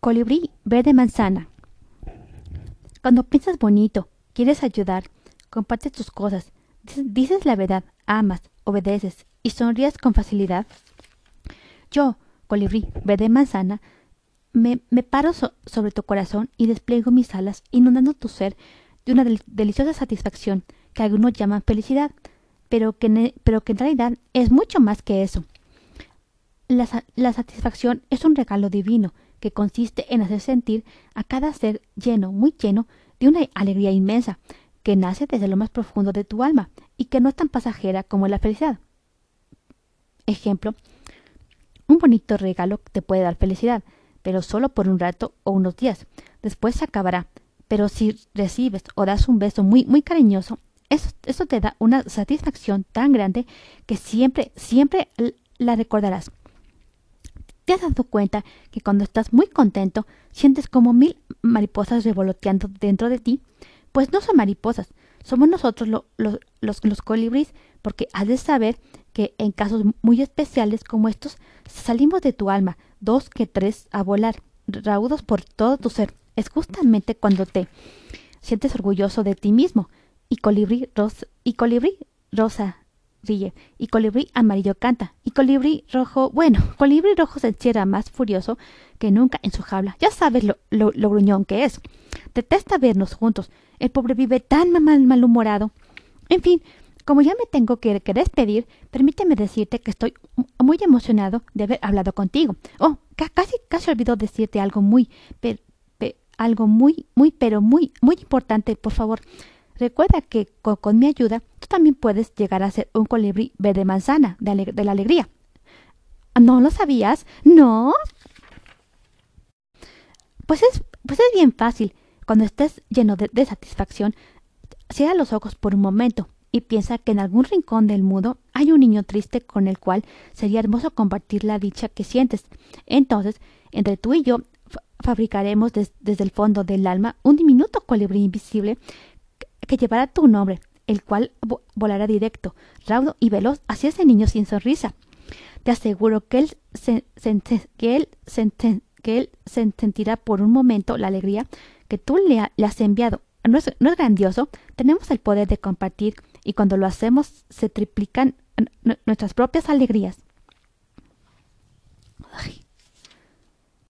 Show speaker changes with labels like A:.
A: Colibrí verde manzana. Cuando piensas bonito, quieres ayudar, compartes tus cosas, dices la verdad, amas, obedeces y sonríes con facilidad. Yo, colibrí verde manzana, me, paro sobre tu corazón y despliego mis alas, inundando tu ser de una deliciosa satisfacción que algunos llaman felicidad, pero que, pero que en realidad es mucho más que eso. la satisfacción es un regalo divino que consiste en hacer sentir a cada ser lleno, muy lleno, de una alegría inmensa, que nace desde lo más profundo de tu alma y que no es tan pasajera como la felicidad. Ejemplo, un bonito regalo te puede dar felicidad, pero solo por un rato o unos días. Después se acabará. Pero si recibes o das un beso muy, muy cariñoso, eso, eso te da una satisfacción tan grande que siempre, siempre la recordarás. ¿Te has dado cuenta que cuando estás muy contento sientes como mil mariposas revoloteando dentro de ti? Pues no son mariposas, somos nosotros los, los colibríes, porque has de saber que en casos muy especiales como estos salimos de tu alma, dos que tres, a volar, raudos por todo tu ser. Es justamente cuando te sientes orgulloso de ti mismo. Y colibrí rosa, y colibrí rosa ríe, y colibrí amarillo canta, y colibrí rojo, bueno, colibrí rojo se encierra más furioso que nunca en su jaula. Ya sabes lo, lo, gruñón que es. Detesta vernos juntos. El pobre vive tan mal, malhumorado. En fin, como ya me tengo que, despedir, permíteme decirte que estoy muy emocionado de haber hablado contigo. Oh, casi, casi olvidó decirte algo muy, algo muy, muy, pero muy, muy importante, por favor. Recuerda que con, mi ayuda tú también puedes llegar a ser un colibrí verde manzana de, la alegría. ¿No lo sabías? ¿No? Pues es, pues es bien fácil. Cuando estés lleno de, de satisfacción, cierra los ojos por un momento y piensa que en algún rincón del mundo hay un niño triste con el cual sería hermoso compartir la dicha que sientes. Entonces, entre tú y yo fabricaremos desde el fondo del alma un diminuto colibrí invisible que llevará tu nombre, el cual volará directo, raudo y veloz hacia ese niño sin sonrisa. Te aseguro que él se, que él que él se sentirá por un momento la alegría que tú le, has enviado. ¿No es, ¿No es grandioso? Tenemos el poder de compartir y cuando lo hacemos se triplican nuestras propias alegrías.